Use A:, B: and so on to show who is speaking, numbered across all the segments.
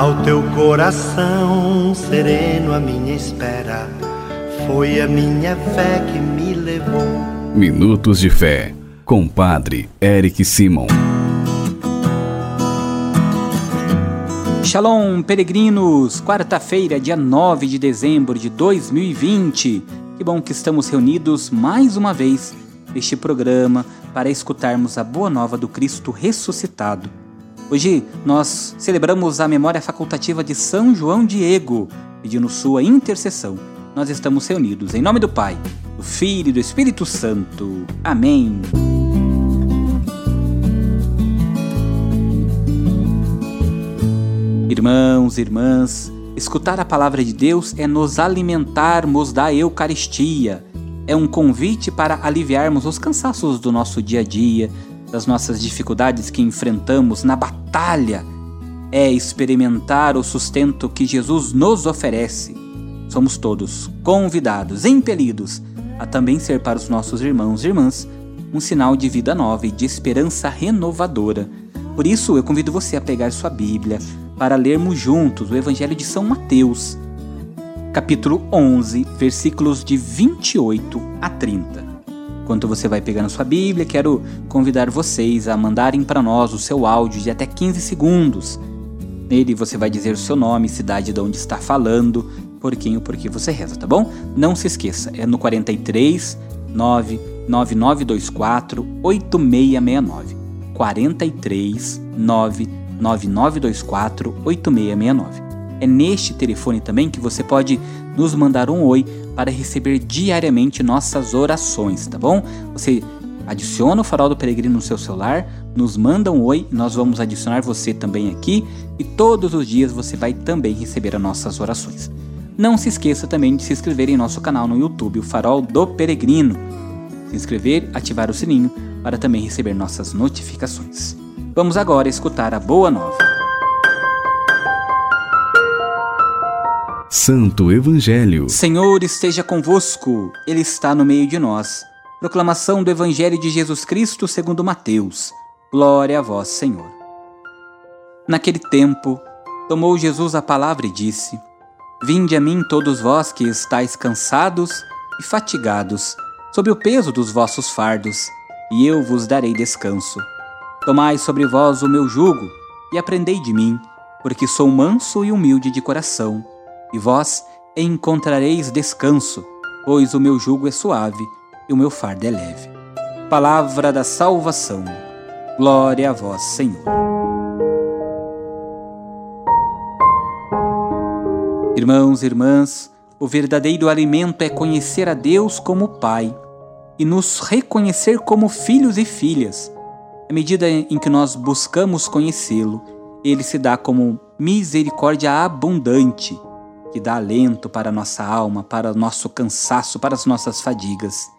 A: Ao teu coração sereno, a minha espera foi a minha fé que me levou.
B: Minutos de Fé, com Padre Eric Simon.
C: Shalom, peregrinos! Quarta-feira, dia 9 de dezembro de 2020. Que bom que estamos reunidos mais uma vez neste programa para escutarmos a boa nova do Cristo ressuscitado. Hoje nós celebramos a memória facultativa de São João Diego, pedindo sua intercessão. Nós estamos reunidos em nome do Pai, do Filho e do Espírito Santo. Amém. Irmãos, irmãs, escutar a palavra de Deus é nos alimentarmos da Eucaristia. É um convite para aliviarmos os cansaços do nosso dia a dia, das nossas dificuldades que enfrentamos na batalha. É experimentar o sustento que Jesus nos oferece. Somos todos convidados, impelidos a também ser para os nossos irmãos e irmãs um sinal de vida nova e de esperança renovadora. Por isso, eu convido você a pegar sua Bíblia, para lermos juntos o Evangelho de São Mateus, capítulo 11, versículos de 28 a 30. Enquanto você vai pegando sua Bíblia, quero convidar vocês a mandarem para nós o seu áudio de até 15 segundos. Nele você vai dizer o seu nome, cidade de onde está falando, porquinho, por que você reza, tá bom? Não se esqueça, é no 43 99924 8669. 43 9 9924-8669. É neste telefone também que você pode nos mandar um oi para receber diariamente nossas orações, tá bom? Você adiciona o Farol do Peregrino no seu celular, nos manda um oi, nós vamos adicionar você também aqui e todos os dias você vai também receber as nossas orações. Não se esqueça também de se inscrever em nosso canal no YouTube, o Farol do Peregrino. Se inscrever, ativar o sininho para também receber nossas notificações. Vamos agora escutar a boa nova.
B: Santo Evangelho.
C: Senhor esteja convosco, Ele está no meio de nós. Proclamação do Evangelho de Jesus Cristo segundo Mateus. Glória a vós, Senhor. Naquele tempo, tomou Jesus a palavra e disse: Vinde a mim todos vós que estáis cansados e fatigados, sob o peso dos vossos fardos, e eu vos darei descanso. Tomai sobre vós o meu jugo e aprendei de mim, porque sou manso e humilde de coração, e vós encontrareis descanso, pois o meu jugo é suave e o meu fardo é leve. Palavra da salvação. Glória a vós, Senhor. Irmãos e irmãs, o verdadeiro alimento é conhecer a Deus como Pai e nos reconhecer como filhos e filhas à medida em que nós buscamos conhecê-lo, ele se dá como misericórdia abundante, que dá alento para a nossa alma, para o nosso cansaço, para as nossas fadigas.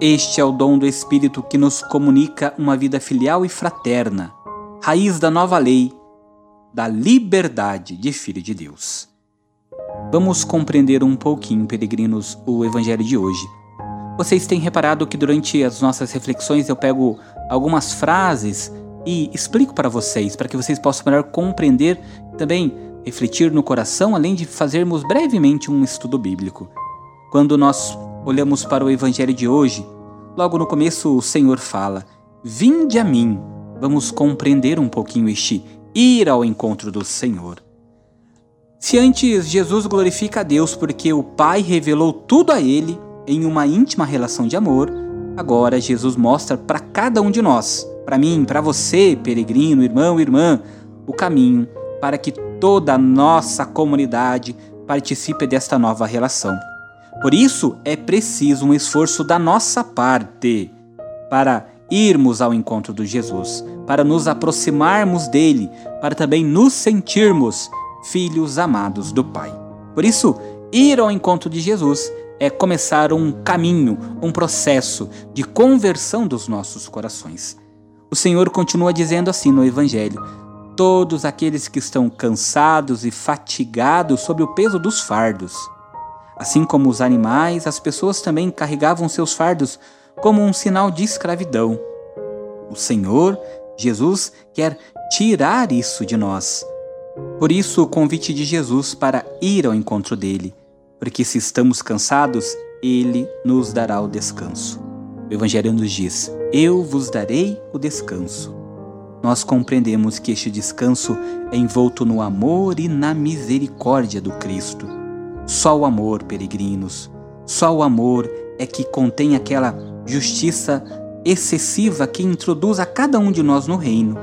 C: Este é o dom do Espírito que nos comunica uma vida filial e fraterna, raiz da nova lei, da liberdade de Filho de Deus. Vamos compreender um pouquinho, peregrinos, o Evangelho de hoje. Vocês têm reparado que durante as nossas reflexões eu pego algumas frases e explico para vocês, para que vocês possam melhor compreender e também refletir no coração, além de fazermos brevemente um estudo bíblico. Quando nós olhamos para o evangelho de hoje, logo no começo o Senhor fala: Vinde a mim. Vamos compreender um pouquinho este ir ao encontro do Senhor. Se antes Jesus glorifica a Deus porque o Pai revelou tudo a ele em uma íntima relação de amor, Agora Jesus mostra para cada um de nós, para mim, para você, peregrino, irmão, irmã, o caminho para que toda a nossa comunidade participe desta nova relação. Por isso é preciso um esforço da nossa parte para irmos ao encontro de Jesus, para nos aproximarmos dele, para também nos sentirmos filhos amados do Pai. Por isso, ir ao encontro de Jesus é começar um caminho, um processo de conversão dos nossos corações. O Senhor continua dizendo assim no Evangelho: Todos aqueles que estão cansados e fatigados sob o peso dos fardos. Assim como os animais, as pessoas também carregavam seus fardos como um sinal de escravidão. O Senhor, Jesus, quer tirar isso de nós. Por isso, o convite de Jesus para ir ao encontro dele, porque se estamos cansados, ele nos dará o descanso. O Evangelho nos diz: Eu vos darei o descanso. Nós compreendemos que este descanso é envolto no amor e na misericórdia do Cristo. Só o amor, peregrinos, só o amor é que contém aquela justiça excessiva que introduz a cada um de nós no reino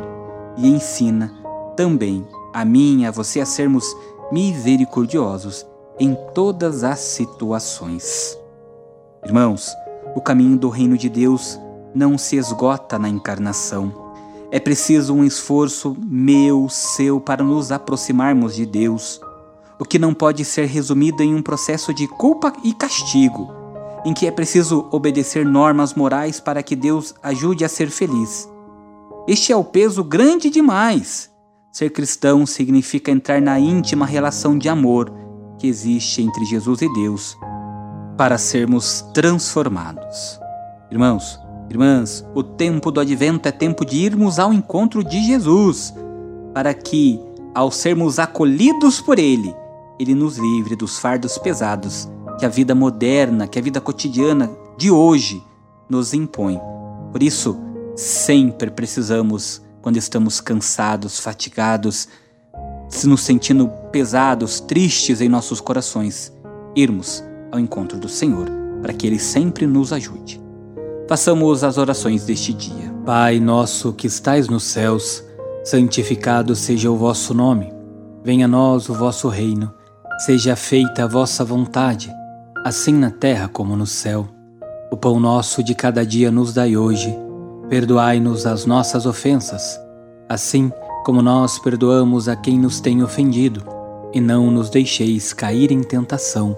C: e ensina também a mim e a você a sermos misericordiosos em todas as situações. Irmãos, o caminho do reino de Deus não se esgota na encarnação. É preciso um esforço meu, seu, para nos aproximarmos de Deus, o que não pode ser resumido em um processo de culpa e castigo em que é preciso obedecer normas morais para que Deus ajude a ser feliz. Este é o peso grande demais. Ser cristão significa entrar na íntima relação de amor que existe entre Jesus e Deus para sermos transformados. Irmãos, irmãs, o tempo do advento é tempo de irmos ao encontro de Jesus, para que, ao sermos acolhidos por Ele, Ele nos livre dos fardos pesados que a vida moderna, que a vida cotidiana de hoje nos impõe. Por isso, sempre precisamos, quando estamos cansados, fatigados, nos sentindo pesados, tristes em nossos corações, irmos ao encontro do Senhor, para que Ele sempre nos ajude. Façamos as orações deste dia. Pai nosso que estais nos céus, santificado seja o vosso nome. Venha a nós o vosso reino. Seja feita a vossa vontade assim na terra como no céu. O pão nosso de cada dia nos dai hoje. Perdoai-nos as nossas ofensas, assim como nós perdoamos a quem nos tem ofendido. E não nos deixeis cair em tentação,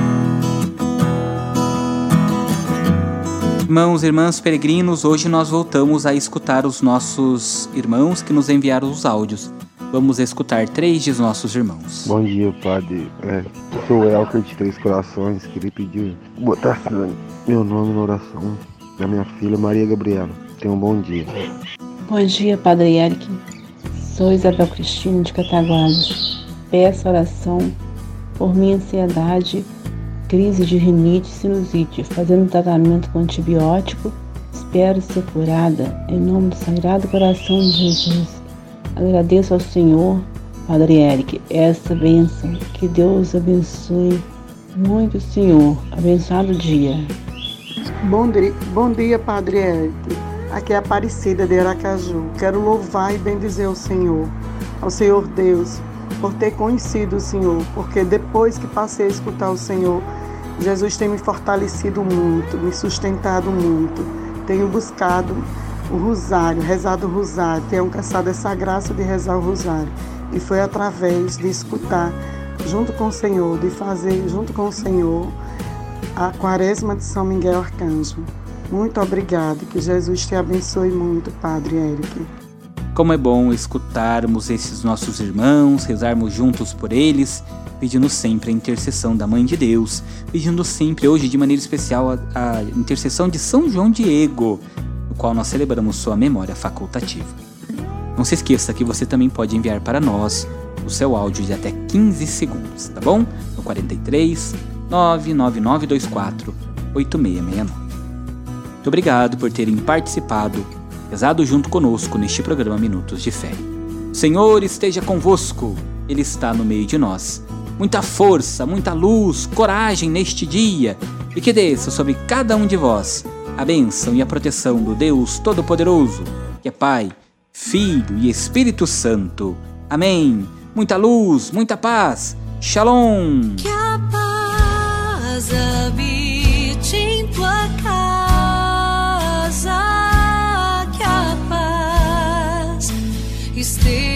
C: Irmãos e irmãs peregrinos, hoje nós voltamos a escutar os nossos irmãos que nos enviaram os áudios. Vamos escutar três de nossos irmãos.
D: Bom dia, padre. É, sou o Elker de Três Corações. Queria pedir botar meu nome na oração da minha filha Maria Gabriela. Tenha um bom dia.
E: Bom dia, Padre Eric. Sou Isabel Cristina de Cataguases. Peço oração por minha ansiedade, crise de rinite e sinusite, fazendo tratamento com antibiótico. Espero ser curada em nome do Sagrado Coração de Jesus. Agradeço ao Senhor, Padre Eric, essa bênção. Que Deus abençoe muito, Senhor. Abençoado dia.
F: Bom dia, bom dia, Padre Eric. Aqui é Aparecida de Aracaju. Quero louvar e bendizer o Senhor, ao Senhor Deus, por ter conhecido o Senhor, porque depois que passei a escutar o Senhor, Jesus tem me fortalecido muito, me sustentado muito. Tenho buscado o rosário, rezado o rosário, tenham caçado essa graça de rezar o rosário. E foi através de escutar junto com o Senhor, de fazer junto com o Senhor a quaresma de São Miguel Arcanjo. Muito obrigado, que Jesus te abençoe muito, Padre Eric.
C: Como é bom escutarmos esses nossos irmãos, rezarmos juntos por eles, pedindo sempre a intercessão da Mãe de Deus, pedindo sempre, hoje de maneira especial, a, a intercessão de São João Diego, no qual nós celebramos sua memória facultativa. Não se esqueça que você também pode enviar para nós o seu áudio de até 15 segundos, tá bom? No 43 99924 8669. Muito obrigado por terem participado, rezado junto conosco neste programa Minutos de Fé. Senhor esteja convosco, Ele está no meio de nós. Muita força, muita luz, coragem neste dia e que desça sobre cada um de vós a bênção e a proteção do Deus Todo-Poderoso, que é Pai, Filho e Espírito Santo. Amém. Muita luz, muita paz. Shalom.
G: Que a paz habite casa, que